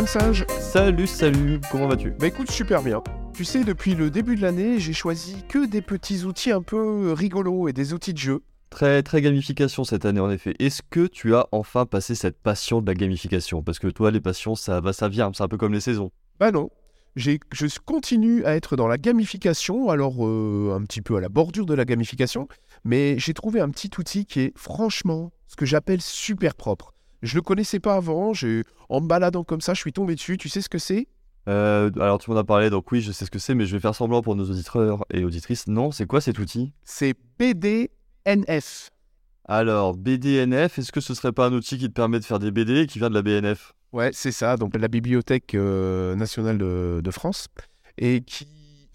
jeune singe Salut, salut, comment vas-tu? Bah écoute, super bien. Tu sais, depuis le début de l'année, j'ai choisi que des petits outils un peu rigolos et des outils de jeu. Très, très gamification cette année en effet. Est-ce que tu as enfin passé cette passion de la gamification? Parce que toi, les passions, ça va, ça vient, c'est un peu comme les saisons. Bah non. J'ai- Je continue à être dans la gamification, alors euh, un petit peu à la bordure de la gamification, mais j'ai trouvé un petit outil qui est franchement ce que j'appelle super propre. Je le connaissais pas avant, j'ai en me baladant comme ça, je suis tombé dessus. Tu sais ce que c'est? Euh, alors tu m'en as parlé, donc oui, je sais ce que c'est, mais je vais faire semblant pour nos auditeurs et auditrices. Non, c'est quoi cet outil? C'est BDNF. Alors, BDNF, est-ce que ce serait pas un outil qui te permet de faire des BD et qui vient de la BNF Ouais, c'est ça, donc la Bibliothèque euh, nationale de, de France, et qui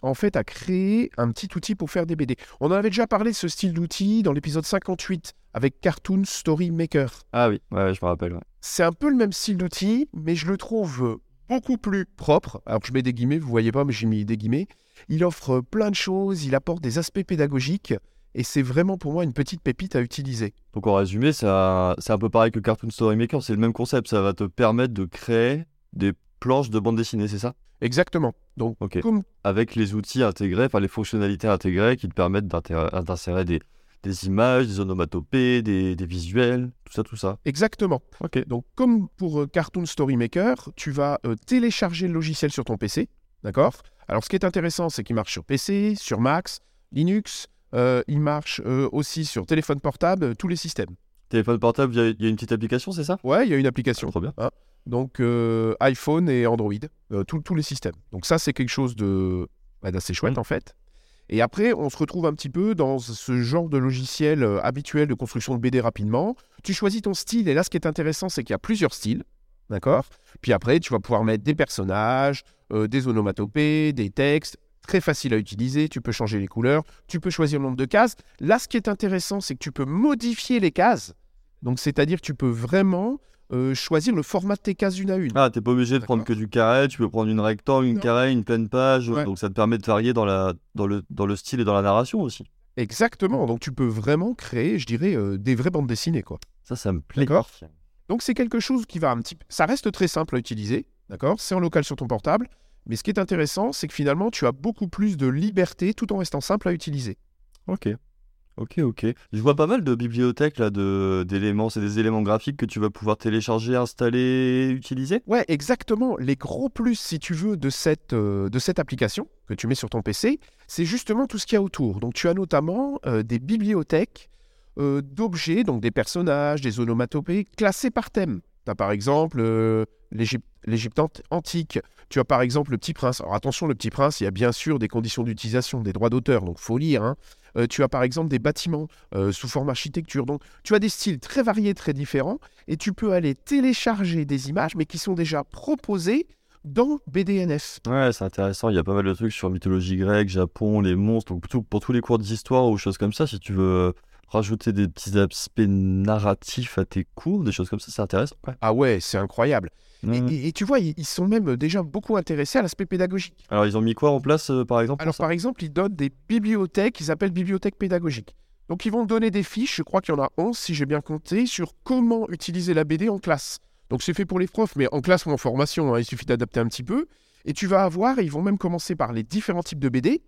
en fait a créé un petit outil pour faire des BD. On en avait déjà parlé de ce style d'outil dans l'épisode 58 avec Cartoon Story Maker. Ah oui, ouais, je me rappelle. ouais. C'est un peu le même style d'outil, mais je le trouve beaucoup plus propre. Alors je mets des guillemets, vous voyez pas, mais j'ai mis des guillemets. Il offre plein de choses, il apporte des aspects pédagogiques, et c'est vraiment pour moi une petite pépite à utiliser. Donc en résumé, c'est un peu pareil que Cartoon Story Maker, c'est le même concept, ça va te permettre de créer des planches de bande dessinée, c'est ça? Exactement. Donc comme Avec les outils intégrés, enfin les fonctionnalités intégrées qui te permettent d'insérer des, des images, des onomatopées, des, des visuels, tout ça, tout ça. exactement. Donc, comme pour euh, Cartoon Story Maker, tu vas euh, télécharger le logiciel sur ton PC. D'accord? Alors, ce qui est intéressant, c'est qu'il marche sur PC, sur Mac, Linux. euh, il marche euh, aussi sur téléphone portable, tous les systèmes. Téléphone portable, il y, a- il y a une petite application, c'est ça? Ouais, il y a une application. Trop bien. Donc, euh, iPhone et Android, euh, tous- les systèmes. Donc, ça, c'est quelque chose de bah, d'assez chouette, Mm. en fait. Et après, on se retrouve un petit peu dans ce genre de logiciel euh, habituel de construction de BD rapidement. Tu choisis ton style, et là, ce qui est intéressant, c'est qu'il y a plusieurs styles. D'accord? Puis après, tu vas pouvoir mettre des personnages, des onomatopées, des textes. Très facile à utiliser, tu peux changer les couleurs, tu peux choisir le nombre de cases. Là, ce qui est intéressant, c'est que tu peux modifier les cases. Donc, c'est-à-dire que tu peux vraiment euh, choisir le format de tes cases une à une. Ah, t'es pas obligé de prendre que du carré, tu peux prendre une rectangle, une Non. carré, une pleine page, Ouais. donc ça te permet de varier dans, la, dans, le, dans le style et dans la narration aussi. Exactement. Donc, tu peux vraiment créer, je dirais, euh, des vraies bandes dessinées, quoi. Ça, ça me plaît. D'accord. Donc, c'est quelque chose qui va un petit peu... Ça reste très simple à utiliser, d'accord C'est en local sur ton portable. Mais ce qui est intéressant, c'est que finalement, tu as beaucoup plus de liberté tout en restant simple à utiliser. Ok. Ok, ok. Je vois pas mal de bibliothèques là, de, d'éléments, c'est des éléments graphiques que tu vas pouvoir télécharger, installer, utiliser? Ouais, exactement. Les gros plus, si tu veux, de cette, euh, de cette application que tu mets sur ton PC, c'est justement tout ce qu'il y a autour. Donc, tu as notamment euh, des bibliothèques euh, d'objets, donc des personnages, des onomatopées, classés par thème. Tu as par exemple euh, l'Égypte l'Égypte ant- antique. Tu as par exemple le Petit Prince. Alors attention, le Petit Prince, il y a bien sûr des conditions d'utilisation, des droits d'auteur, donc faut lire. hein. Euh, tu as par exemple des bâtiments euh, sous forme architecture. Donc tu as des styles très variés, très différents, et tu peux aller télécharger des images, mais qui sont déjà proposées dans BDNF. Ouais, c'est intéressant. Il y a pas mal de trucs sur mythologie grecque, Japon, les monstres. Donc, pour tous les cours d'histoire ou choses comme ça, si tu veux rajouter des petits aspects narratifs à tes cours, des choses comme ça, c'est intéressant. Ouais. Ah ouais, c'est incroyable. Et-. Et, et tu vois, ils, ils sont même déjà beaucoup intéressés à l'aspect pédagogique. Alors, ils ont mis quoi en place, euh, par exemple Alors par exemple, ils donnent des bibliothèques qu'ils appellent bibliothèques pédagogiques. Donc ils vont donner des fiches, je crois qu'il y en a 11 si j'ai bien compté, sur comment utiliser la BD en classe. Donc c'est fait pour les profs, mais en classe ou en formation, hein, il suffit d'adapter un petit peu. Et tu vas avoir, ils vont même commencer par les différents types de BD.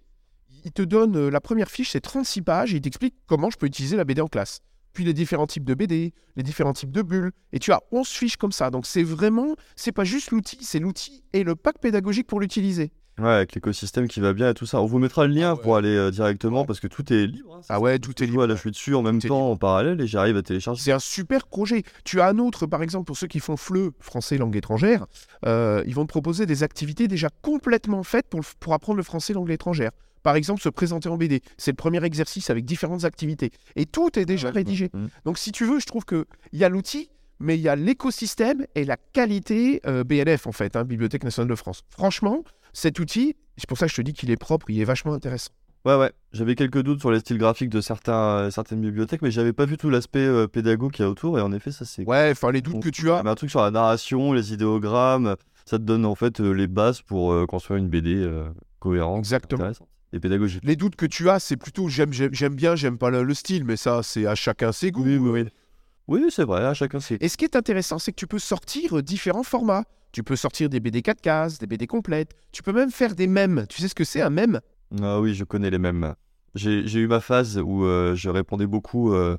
Ils te donnent, euh, la première fiche, c'est 36 pages, et ils t'expliquent comment je peux utiliser la BD en classe. Puis les différents types de BD, les différents types de bulles. Et tu as 11 fiches comme ça. Donc c'est vraiment, c'est pas juste l'outil, c'est l'outil et le pack pédagogique pour l'utiliser. Ouais, avec l'écosystème qui va bien et tout ça. On vous mettra le lien Ah ouais. pour aller euh, directement parce que tout est libre. hein, Ah ouais, tout est libre. là, je suis dessus en même Tout temps, en parallèle, et j'arrive à télécharger. C'est un super projet. Tu as un autre, par exemple, pour ceux qui font FLE, français langue étrangère, euh, ils vont te proposer des activités déjà complètement faites pour, le- pour apprendre le français langue étrangère. Par exemple, se présenter en BD. C'est le premier exercice avec différentes activités. Et tout est déjà rédigé. Mhm. Donc, si tu veux, je trouve qu'il y a l'outil, mais il y a l'écosystème et la qualité euh, BNF, en fait, hein, Bibliothèque nationale de France. Franchement, cet outil, c'est pour ça que je te dis qu'il est propre, il est vachement intéressant. Ouais, ouais. J'avais quelques doutes sur les styles graphiques de certains, euh, certaines bibliothèques, mais j'avais pas vu tout l'aspect euh, pédago qu'il y a autour, et en effet, ça c'est. Ouais, enfin, les doutes Donc, que tu as. un truc sur la narration, les idéogrammes, ça te donne en fait euh, les bases pour euh, construire une BD cohérente, Exactement. et pédagogique. Les doutes que tu as, c'est plutôt j'aime, bien, j'aime pas le, le style, mais ça, c'est à chacun ses goûts. Oui, oui, oui. Oui, c'est vrai, à chacun c'est. Et ce qui est intéressant, c'est que tu peux sortir euh, différents formats. Tu peux sortir des BD 4 cases, des BD complètes. Tu peux même faire des mèmes. Tu sais ce que c'est un mème? Ah oui, je connais les mêmes. J'ai j'ai eu ma phase où euh, je répondais beaucoup euh,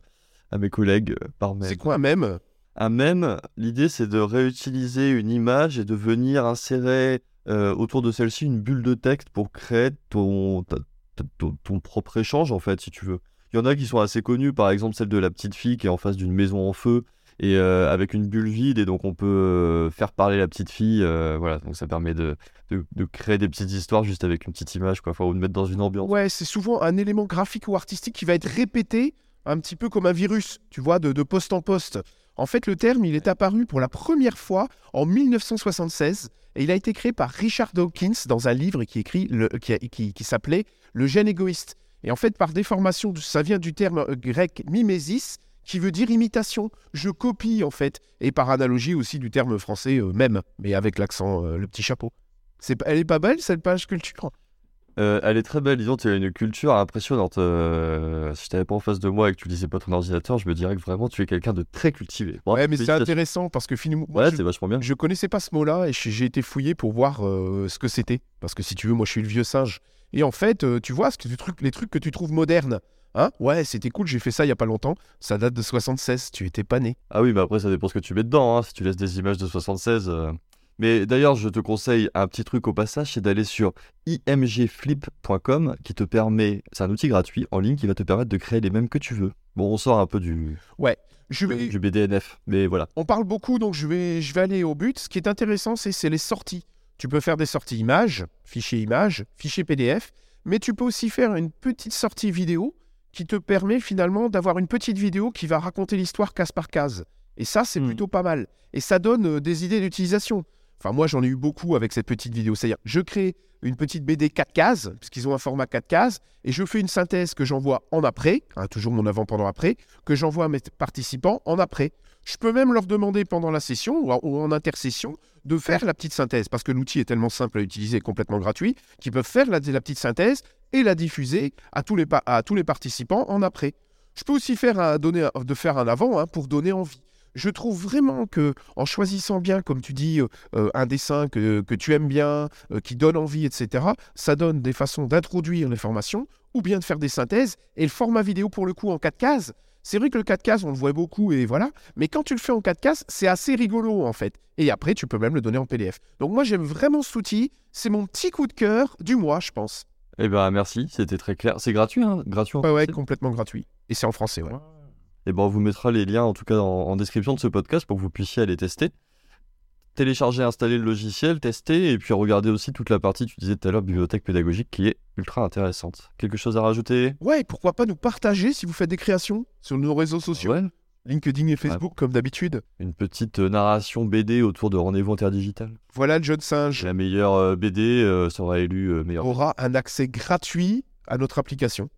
à mes collègues par mail. C'est quoi un mème? Un mème, l'idée c'est de réutiliser une image et de venir insérer euh, autour de celle-ci une bulle de texte pour créer ton, ta- ta- ton, ton propre échange en fait, si tu veux. Il y en a qui sont assez connus, par exemple celle de la petite fille qui est en face d'une maison en feu et euh, avec une bulle vide et donc on peut euh, faire parler la petite fille. euh, voilà, donc ça permet de, de, de créer des petites histoires juste avec une petite image quoi, ou de mettre dans une ambiance. Ouais, c'est souvent un élément graphique ou artistique qui va être répété un petit peu comme un virus, tu vois, de, poste en poste. En fait, le terme, il est apparu pour la première fois en 1976 et il a été créé par Richard Dawkins dans un livre qui, le, qui, qui- qui s'appelait Le gène égoïste. Et en fait, par déformation, ça vient du terme euh, grec mimésis, qui veut dire imitation. Je copie, en fait. Et par analogie aussi du terme français euh, même, mais avec l'accent, euh, le petit chapeau. Elle est pas belle, cette page culture Euh, elle est très belle, disons, tu as une culture impressionnante. Euh, si je t'avais pas en face de moi et que tu lisais pas ton ordinateur, je me dirais que vraiment tu es quelqu'un de très cultivé. Ouais, mais c'est intéressant parce que finalement, Ouais, je, c'est vachement bien. je connaissais pas ce mot-là et j'ai j'ai été fouillé pour voir euh, ce que c'était. Parce que si tu veux, moi, je suis le vieux singe. Et en fait, tu vois, ce que tu les trucs que tu trouves modernes, hein Ouais, c'était cool, j'ai fait ça il y a pas longtemps. Ça date de 76, tu étais pas né. Ah oui, mais après, ça dépend ce que tu mets dedans. hein, Si tu laisses des images de 76. euh. Mais d'ailleurs, je te conseille un petit truc au passage c'est d'aller sur imgflip.com qui te permet. C'est un outil gratuit en ligne qui va te permettre de créer les mêmes que tu veux. Bon, on sort un peu du, Je vais, du BDNF, mais voilà. on parle beaucoup, donc je vais, je vais aller au but. Ce qui est intéressant, c'est c'est les sorties. Tu peux faire des sorties images, fichier image, fichier PDF, mais tu peux aussi faire une petite sortie vidéo qui te permet finalement d'avoir une petite vidéo qui va raconter l'histoire case par case. Et ça, c'est Hmm. plutôt pas mal. Et ça donne euh, des idées d'utilisation. Enfin, moi, j'en ai eu beaucoup avec cette petite vidéo. C'est-à-dire, je crée une petite BD 4 cases, puisqu'ils ont un format 4 cases, et je fais une synthèse que j'envoie en après, hein, toujours mon avant, pendant, après, que j'envoie à mes participants en après. Je peux même leur demander pendant la session ou en, intersession de faire la petite synthèse, parce que l'outil est tellement simple à utiliser complètement gratuit, qu'ils peuvent faire la, petite synthèse et la diffuser à tous les, à tous les participants en après. Je peux aussi faire un, donner, de faire un avant hein, pour donner envie. Je trouve vraiment que en choisissant bien, comme tu dis, euh, euh, un dessin que, que tu aimes bien, euh, qui donne envie, etc., ça donne des façons d'introduire les formations ou bien de faire des synthèses. Et le format vidéo, pour le coup, en 4 cases, c'est vrai que le 4 cases, on le voit beaucoup et voilà, mais quand tu le fais en 4 cases, c'est assez rigolo en fait. Et après, tu peux même le donner en PDF. Donc moi, j'aime vraiment cet outil. C'est mon petit coup de cœur du mois, je pense. Eh ben, merci, c'était très clair. C'est gratuit, hein Gratuit en Ouais, complètement gratuit. Et c'est en français, ouais. Et ben, on vous mettra les liens, en tout cas, en, en description de ce podcast pour que vous puissiez aller tester. Télécharger, installer le logiciel, tester, et puis regarder aussi toute la partie, tu disais tout à l'heure, bibliothèque pédagogique, qui est ultra intéressante. Quelque chose à rajouter? Ouais, pourquoi pas nous partager si vous faites des créations sur nos réseaux sociaux, Ouais. LinkedIn et Facebook comme d'habitude. Une petite euh, narration BD autour de Rendez-vous interdigital. Voilà, le jeune singe La meilleure euh, BD euh, sera élue euh, meilleure. aura un accès gratuit à notre application.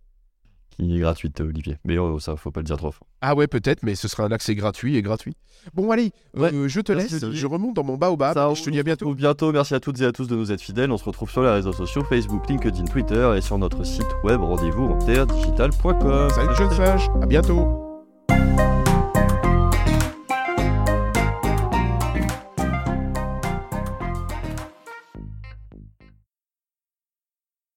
Qui est gratuite, euh, Olivier. Mais oh, ça, faut pas le dire trop fort. Ah ouais, peut-être, mais ce sera un accès gratuit et gratuit. Bon, allez, euh, je te laisse. Olivier. Je remonte dans mon baobab. Ça, je te dis à bientôt. bientôt. Merci à toutes et à tous de nous être fidèles. On se retrouve sur les réseaux sociaux Facebook, LinkedIn, Twitter et sur notre site web rendez-vous en terre digital.com. Salut, jeune singe. À bientôt.